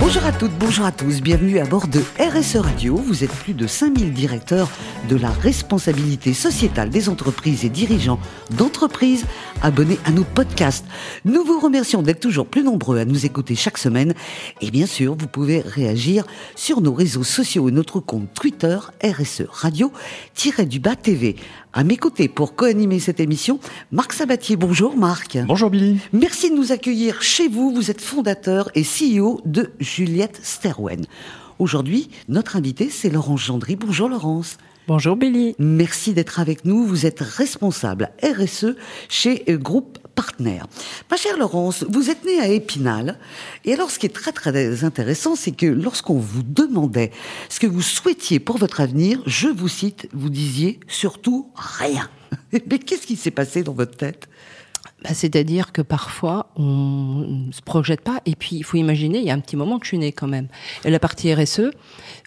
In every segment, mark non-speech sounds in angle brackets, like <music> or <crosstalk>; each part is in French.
Bonjour à toutes, bonjour à tous, bienvenue à bord de RSE Radio. Vous êtes plus de 5000 directeurs de la responsabilité sociétale des entreprises et dirigeants d'entreprises abonnés à nos podcasts. Nous vous remercions d'être toujours plus nombreux à nous écouter chaque semaine. Et bien sûr, vous pouvez réagir sur nos réseaux sociaux et notre compte Twitter RSE Radio-du-bas TV. À mes côtés pour co-animer cette émission, Marc Sabatier. Bonjour Marc. Bonjour Billy. Merci de nous accueillir chez vous. Vous êtes fondateur et CEO de Juliette Sterwen. Aujourd'hui, notre invité, c'est Laurence Gendry. Bonjour Laurence. Bonjour Billy. Merci d'être avec nous. Vous êtes responsable RSE chez euh, Groupe Partner. Ma chère Laurence, vous êtes née à Épinal. Et alors, ce qui est très très intéressant, c'est que lorsqu'on vous demandait ce que vous souhaitiez pour votre avenir, je vous cite, vous disiez surtout rien. <laughs> Mais qu'est-ce qui s'est passé dans votre tête? Bah, C'est-à-dire que parfois, on ne se projette pas. Et puis, il faut imaginer, il y a un petit moment que je suis née quand même. Et la partie RSE,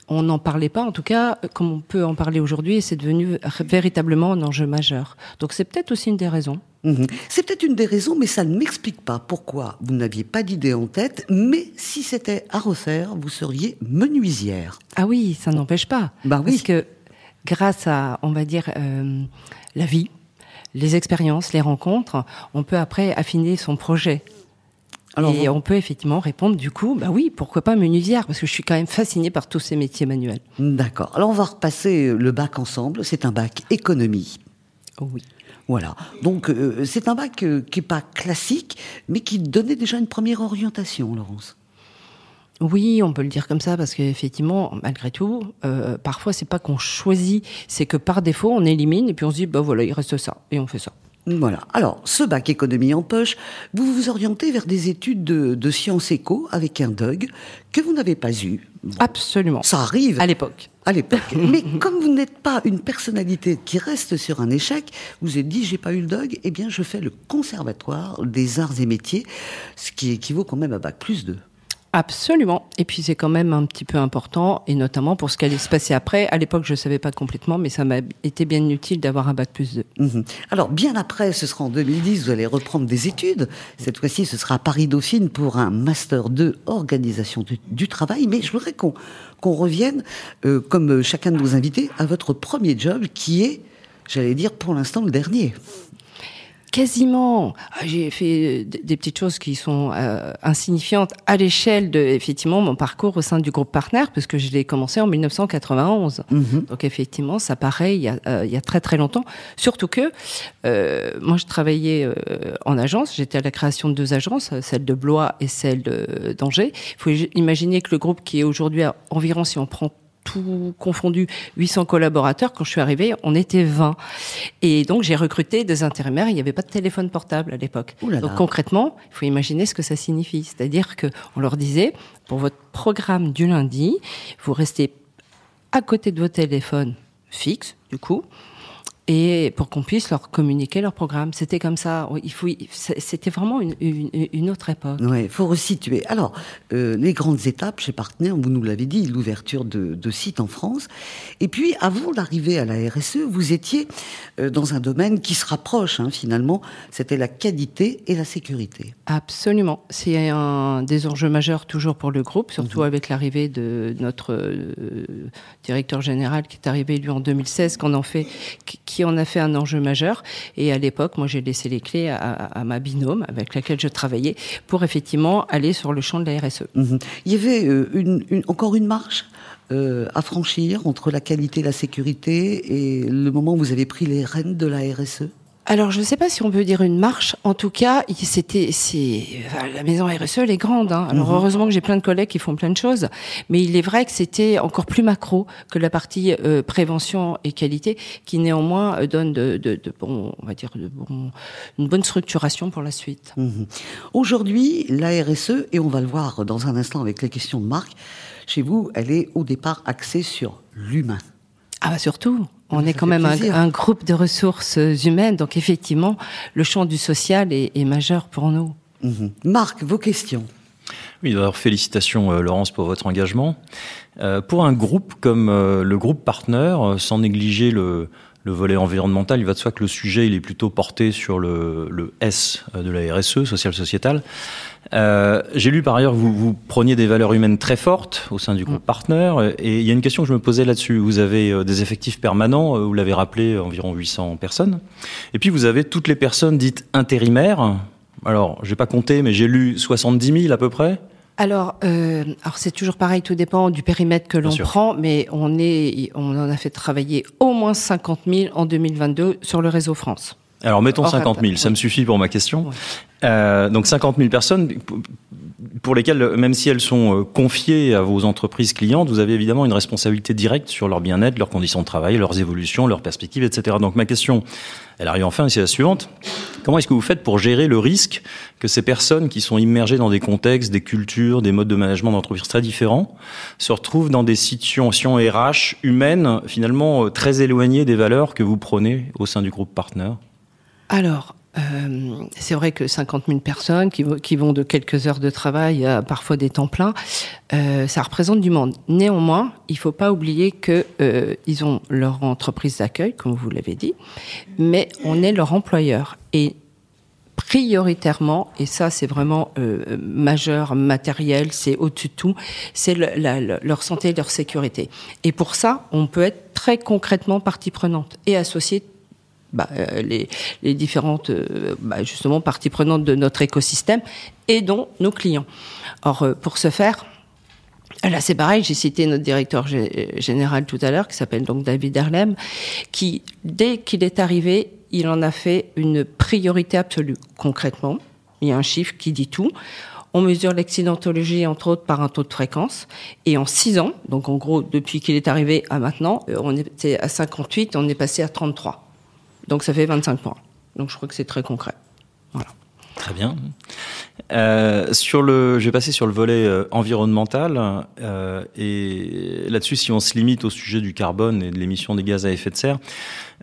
on n'en parlait pas, en tout cas, comme on peut en parler aujourd'hui, et c'est devenu véritablement un enjeu majeur. Donc c'est peut-être aussi une des raisons. Mhm. C'est peut-être une des raisons, mais ça ne m'explique pas pourquoi vous n'aviez pas d'idée en tête, mais si c'était à refaire, vous seriez menuisière. Ah oui, ça n'empêche pas. Bah oui. Parce que grâce à, on va dire, euh, la vie, les expériences, les rencontres, on peut après affiner son projet. Alors, et on peut effectivement répondre du coup, bah oui, pourquoi pas menuisière Parce que je suis quand même fascinée par tous ces métiers manuels. D'accord. Alors on va repasser le bac ensemble. C'est un bac économie. oui. Voilà. Donc euh, c'est un bac euh, qui n'est pas classique, mais qui donnait déjà une première orientation, Laurence. Oui, on peut le dire comme ça parce qu'effectivement, malgré tout, euh, parfois c'est pas qu'on choisit, c'est que par défaut on élimine et puis on se dit bah voilà il reste ça et on fait ça. Voilà. Alors, ce bac économie en poche, vous vous orientez vers des études de, sciences éco avec un DOG que vous n'avez pas eu. Absolument. Ça arrive. À l'époque. À l'époque. <laughs> Mais comme vous n'êtes pas une personnalité qui reste sur un échec, vous avez dit j'ai pas eu le DOG, eh bien je fais le conservatoire des arts et métiers, ce qui équivaut quand même à bac plus 2. Absolument. Et puis c'est quand même un petit peu important, et notamment pour ce qui allait se passer après. À l'époque, je ne savais pas complètement, mais ça m'a été bien utile d'avoir un bac plus 2. Mhm. Alors bien après, ce sera en 2010, vous allez reprendre des études. Cette fois-ci, ce sera à Paris-Dauphine pour un Master 2 Organisation du, Travail. Mais je voudrais qu'on revienne, euh, comme chacun de nos invités, à votre premier job qui est, j'allais dire pour l'instant, le dernier quasiment. Ah, j'ai fait des petites choses qui sont euh, insignifiantes à l'échelle de effectivement mon parcours au sein du groupe Partner, puisque je l'ai commencé en 1991. Mhm. Donc effectivement, ça paraît il y, a, euh, il y a très très longtemps. Surtout que euh, moi, je travaillais euh, en agence. J'étais à la création de deux agences, celle de Blois et celle d'Angers. Il faut imaginer que le groupe qui est aujourd'hui à environ, si on prend tout confondu, 800 collaborateurs. Quand je suis arrivée, on était 20. Et donc, j'ai recruté des intérimaires. Il n'y avait pas de téléphone portable à l'époque. Donc, concrètement, il faut imaginer ce que ça signifie. C'est-à-dire que on leur disait, pour votre programme du lundi, vous restez à côté de vos téléphones fixes, du coup, et pour qu'on puisse leur communiquer leur programme. C'était comme ça. Il faut, c'était vraiment une, une, autre époque. Oui, il faut resituer. Alors, euh, les grandes étapes chez Partner, vous nous l'avez dit, l'ouverture de, de, sites en France. Et puis, avant d'arriver à la RSE, vous étiez euh, dans un domaine qui se rapproche, hein, finalement. C'était la qualité et la sécurité. Absolument. C'est un des enjeux majeurs toujours pour le groupe, surtout mhm. avec l'arrivée de notre euh, directeur général qui est arrivé, lui, en 2016, qu'on en fait, qui on a fait un enjeu majeur. Et à l'époque, moi, j'ai laissé les clés à, ma binôme avec laquelle je travaillais pour effectivement aller sur le champ de la RSE. Mhm. Il y avait euh, encore une marche euh, à franchir entre la qualité, la sécurité et le moment où vous avez pris les rênes de la RSE alors, je ne sais pas si on peut dire une marche. En tout cas, c'était, c'est la maison RSE, elle est grande. Hein. Alors, mhm. heureusement que j'ai plein de collègues qui font plein de choses, mais il est vrai que c'était encore plus macro que la partie euh, prévention et qualité, qui néanmoins euh, donne de, de, de bon, on va dire, de bon, une bonne structuration pour la suite. Mhm. Aujourd'hui, la RSE, et on va le voir dans un instant avec les questions de Marc, chez vous, elle est au départ axée sur l'humain. Ah bah surtout. On est quand même un, groupe de ressources humaines, donc effectivement, le champ du social est, majeur pour nous. Mhm. Marc, vos questions Oui, d'abord félicitations Laurence pour votre engagement. pour un groupe comme le groupe Partner, sans négliger le, le volet environnemental, il va de soi que le sujet il est plutôt porté sur le, le S de la RSE, social sociétal. Euh, J'ai lu par ailleurs que vous, vous preniez des valeurs humaines très fortes au sein du groupe mm. Partner, et il y a une question que je me posais là-dessus. Vous avez euh, des effectifs permanents, euh, vous l'avez rappelé, environ 800 personnes, et puis vous avez toutes les personnes dites intérimaires. Alors, j'ai pas compté, mais j'ai lu 70 000 à peu près. Alors, euh, alors c'est toujours pareil, tout dépend du périmètre que l'on prend, mais on est, on en a fait travailler au moins 50 000 en 2022 sur le réseau France. Alors mettons 50 000, ça me suffit pour ma question. Euh, donc 50 000 personnes pour lesquelles, même si elles sont euh, confiées à vos entreprises clientes, vous avez évidemment une responsabilité directe sur leur bien-être, leurs conditions de travail, leurs évolutions, leurs perspectives, etc. Donc ma question, elle arrive enfin, c'est la suivante. Comment est-ce que vous faites pour gérer le risque que ces personnes qui sont immergées dans des contextes, des cultures, des modes de management d'entreprise très différents, se retrouvent dans des situations RH humaines finalement euh, très éloignées des valeurs que vous prenez au sein du groupe Partner? Alors, euh, c'est vrai que 50 000 personnes qui, vont de quelques heures de travail à parfois des temps pleins, euh, ça représente du monde. Néanmoins, il faut pas oublier que euh, ont leur entreprise d'accueil, comme vous l'avez dit, mais on est leur employeur et prioritairement, et ça c'est vraiment majeur, matériel, c'est au-dessus de tout, c'est leur santé et leur sécurité. Et pour ça, on peut être très concrètement partie prenante et associée bah, euh, les, les, différentes euh, bah, justement parties prenantes de notre écosystème et dont nos clients. Or, euh, pour ce faire, Là, c'est pareil, j'ai cité notre directeur général tout à l'heure, qui s'appelle donc David Erlem, qui, dès qu'il est arrivé, il en a fait une priorité absolue. Concrètement, il y a un chiffre qui dit tout. On mesure l'accidentologie, entre autres, par un taux de fréquence. Et en six ans, donc en gros, depuis qu'il est arrivé à maintenant, on était à 58, on est passé à 33. Donc ça fait 25 points. Donc je crois que c'est très concret. Voilà. Très bien. Euh, sur le, je vais passer sur le volet euh, environnemental euh, et là-dessus, si on se limite au sujet du carbone et de l'émission des gaz à effet de serre,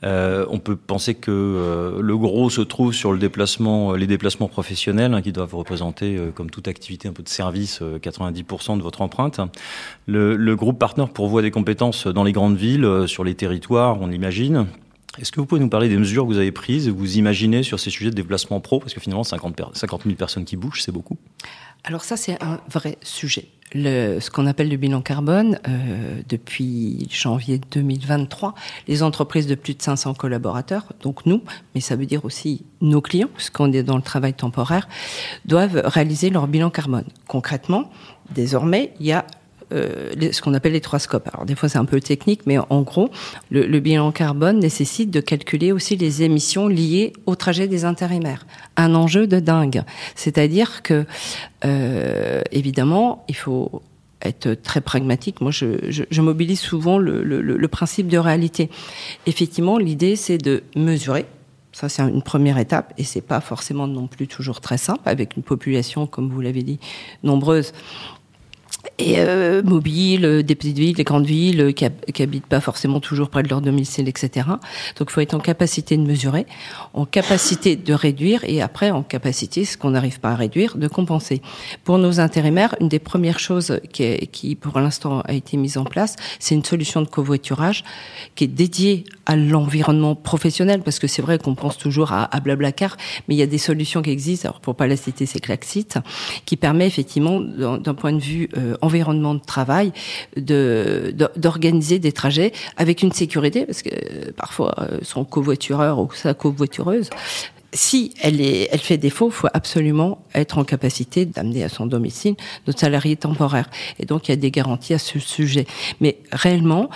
euh, on peut penser que euh, le gros se trouve sur le déplacement, les déplacements professionnels hein, qui doivent représenter, comme toute activité un peu de service, 90% de votre empreinte. Le, le groupe Partner pourvoit des compétences dans les grandes villes, sur les territoires, on imagine. Est-ce que vous pouvez nous parler des mesures que vous avez prises, vous imaginez sur ces sujets de déplacement pro? Parce que finalement, 50, 50 000 personnes qui bougent, c'est beaucoup. Alors ça, c'est un vrai sujet. Ce qu'on appelle le bilan carbone, euh, depuis janvier 2023, les entreprises de plus de 500 collaborateurs, donc nous, mais ça veut dire aussi nos clients, puisqu'on est dans le travail temporaire, doivent réaliser leur bilan carbone. Concrètement, désormais, il y a euh, ce qu'on appelle les trois scopes. Alors des fois c'est un peu technique, mais en gros, le, le, bilan carbone nécessite de calculer aussi les émissions liées au trajet des intérimaires. Un enjeu de dingue. C'est-à-dire que euh, évidemment, il faut être très pragmatique. Moi, je, mobilise souvent le, le, le, principe de réalité. Effectivement, l'idée, c'est de mesurer. Ça, c'est une première étape, et c'est pas forcément non plus toujours très simple avec une population, comme vous l'avez dit, nombreuse et euh, mobiles, euh, des petites villes, des grandes villes, euh, qui, habitent pas forcément toujours près de leur domicile, etc. Donc, il faut être en capacité de mesurer, en capacité de réduire, et après en capacité, ce qu'on n'arrive pas à réduire, de compenser. Pour nos intérimaires, une des premières choses qui, est, qui pour l'instant a été mise en place, c'est une solution de covoiturage qui est dédiée à l'environnement professionnel, parce que c'est vrai qu'on pense toujours à, à Blablacar, mais il y a des solutions qui existent. Alors, pour pas la citer, c'est Claxit, qui permet effectivement, d'un point de vue euh, environnement de travail, d'organiser des trajets avec une sécurité, parce que euh, parfois euh, son covoitureur ou sa covoitureuse si elle, fait défaut, il faut absolument être en capacité d'amener à son domicile notre salarié temporaire. Et donc, il y a des garanties à ce sujet. Mais réellement,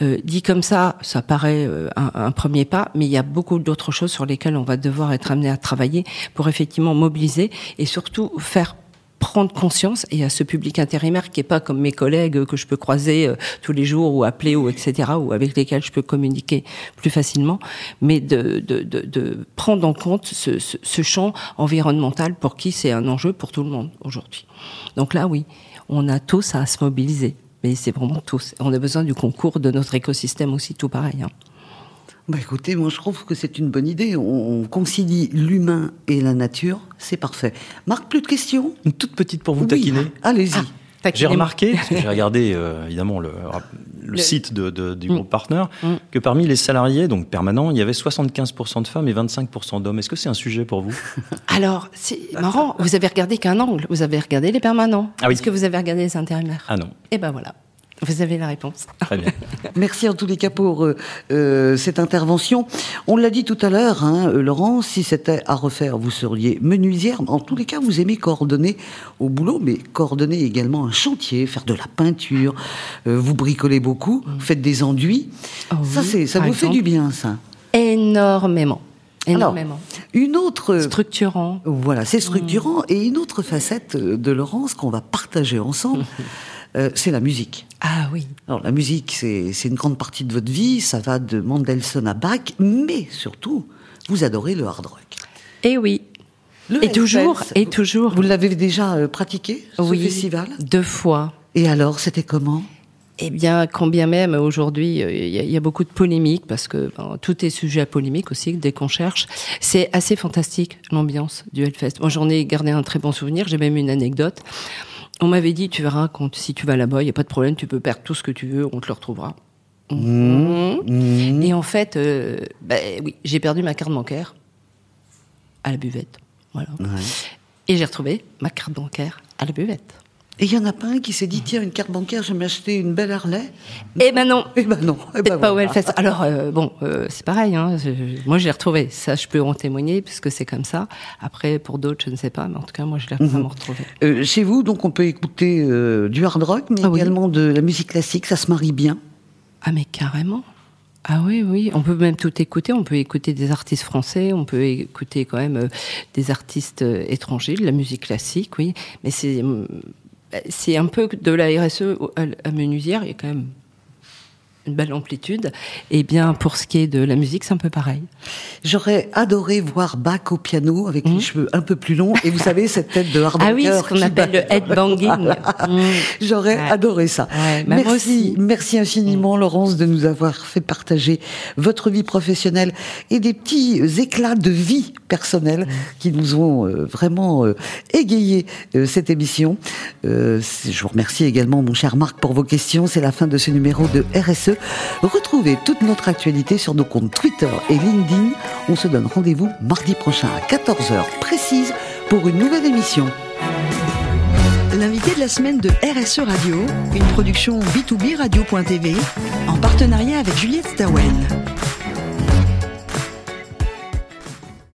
euh, dit comme ça, ça paraît un, premier pas, mais il y a beaucoup d'autres choses sur lesquelles on va devoir être amené à travailler pour effectivement mobiliser et surtout faire prendre conscience et à ce public intérimaire qui est pas comme mes collègues que je peux croiser euh, tous les jours ou appeler ou etc ou avec lesquels je peux communiquer plus facilement, mais de, de, de, de prendre en compte ce, ce, champ environnemental pour qui c'est un enjeu pour tout le monde aujourd'hui. Donc là, oui, on a tous à se mobiliser, mais c'est vraiment tous. On a besoin du concours de notre écosystème aussi, tout pareil. Hein. Bah écoutez, moi je trouve que c'est une bonne idée. On, concilie l'humain et la nature, c'est parfait. Marc, plus de questions? Une toute petite pour vous taquiner. Allez-y. Ah, j'ai remarqué, <laughs> parce que j'ai regardé euh, évidemment le, site de, du mm. groupe Partner, mm. que parmi les salariés, donc permanents, il y avait 75% de femmes et 25% d'hommes. Est-ce que c'est un sujet pour vous? <laughs> Alors, c'est marrant, vous avez regardé qu'un angle, vous avez regardé les permanents. Ah Est-ce que vous avez regardé les intérimaires? Ah non. Eh ben voilà. Vous avez la réponse. Très bien. <laughs> Merci en tous les cas pour euh, euh, cette intervention. On l'a dit tout à l'heure, hein, euh, Laurent, si c'était à refaire, vous seriez menuisière. En tous les cas, vous aimez coordonner au boulot, mais coordonner également un chantier, faire de la peinture. vous bricolez beaucoup, vous faites des enduits. Oh ça, c'est, ça vous fait du bien, ça Énormément. Énormément. une autre structurant. Voilà, c'est structurant et une autre facette de Laurence qu'on va partager ensemble. <laughs> Euh, c'est la musique. Ah oui. Alors la musique, c'est une grande partie de votre vie, ça va de Mendelssohn à Bach, mais surtout, vous adorez le hard rock. Eh oui. et toujours, et toujours. Vous l'avez déjà euh, pratiqué, ce oui, festival? Deux fois. Et alors, c'était comment? Eh bien, quand bien même aujourd'hui, euh, il y, a beaucoup de polémiques parce que tout est sujet à polémique aussi dès qu'on cherche. C'est assez fantastique l'ambiance du Hellfest. Moi, j'en ai gardé un très bon souvenir. J'ai même une anecdote. On m'avait dit, tu verras, quand, si tu vas là-bas, il n'y a pas de problème, tu peux perdre tout ce que tu veux, on te le retrouvera. Mmh. Mmh. Et en fait, euh, ben oui, j'ai perdu ma carte bancaire à la buvette. Voilà. Et j'ai retrouvé ma carte bancaire à la buvette. Et il y en a pas un qui s'est dit tiens une carte bancaire, je vais m'acheter une belle Harley. Eh ben non. Eh ben non. Eh ben pas voilà. Alors euh, bon, euh, c'est pareil. Hein. moi j'ai retrouvé. Ça, je peux en témoigner puisque c'est comme ça. Après pour d'autres, je ne sais pas, mais en tout cas moi je l'ai vraiment mhm. retrouvé. Euh, chez vous, donc on peut écouter du hard rock, mais ah également de la musique classique. Ça se marie bien. Ah mais carrément. Ah oui, oui, on peut même tout écouter. On peut écouter des artistes français, on peut écouter quand même des artistes étrangers, de la musique classique, oui. Mais c'est c'est un peu de la RSE à Menuisière, il y a quand même une belle amplitude. Et bien, pour ce qui est de la musique, c'est un peu pareil. J'aurais adoré voir Bach au piano avec les mmh. cheveux un peu plus longs. Et vous savez, cette tête de hard Ah oui, ce qu'on appelle le headbanging. <laughs> Mmh. J'aurais adoré ça. merci, merci infiniment, mmh. Laurence, de nous avoir fait partager votre vie professionnelle et des petits éclats de vie personnelle qui nous ont euh, vraiment euh, égayé euh, cette émission. je vous remercie également, mon cher Marc, pour vos questions. C'est la fin de ce numéro de RSE. Retrouvez toute notre actualité sur nos comptes Twitter et LinkedIn. On se donne rendez-vous mardi prochain à 14h précise pour une nouvelle émission. L'invité de la semaine de RSE Radio, une production B2B Radio.tv en partenariat avec Juliette Stawen.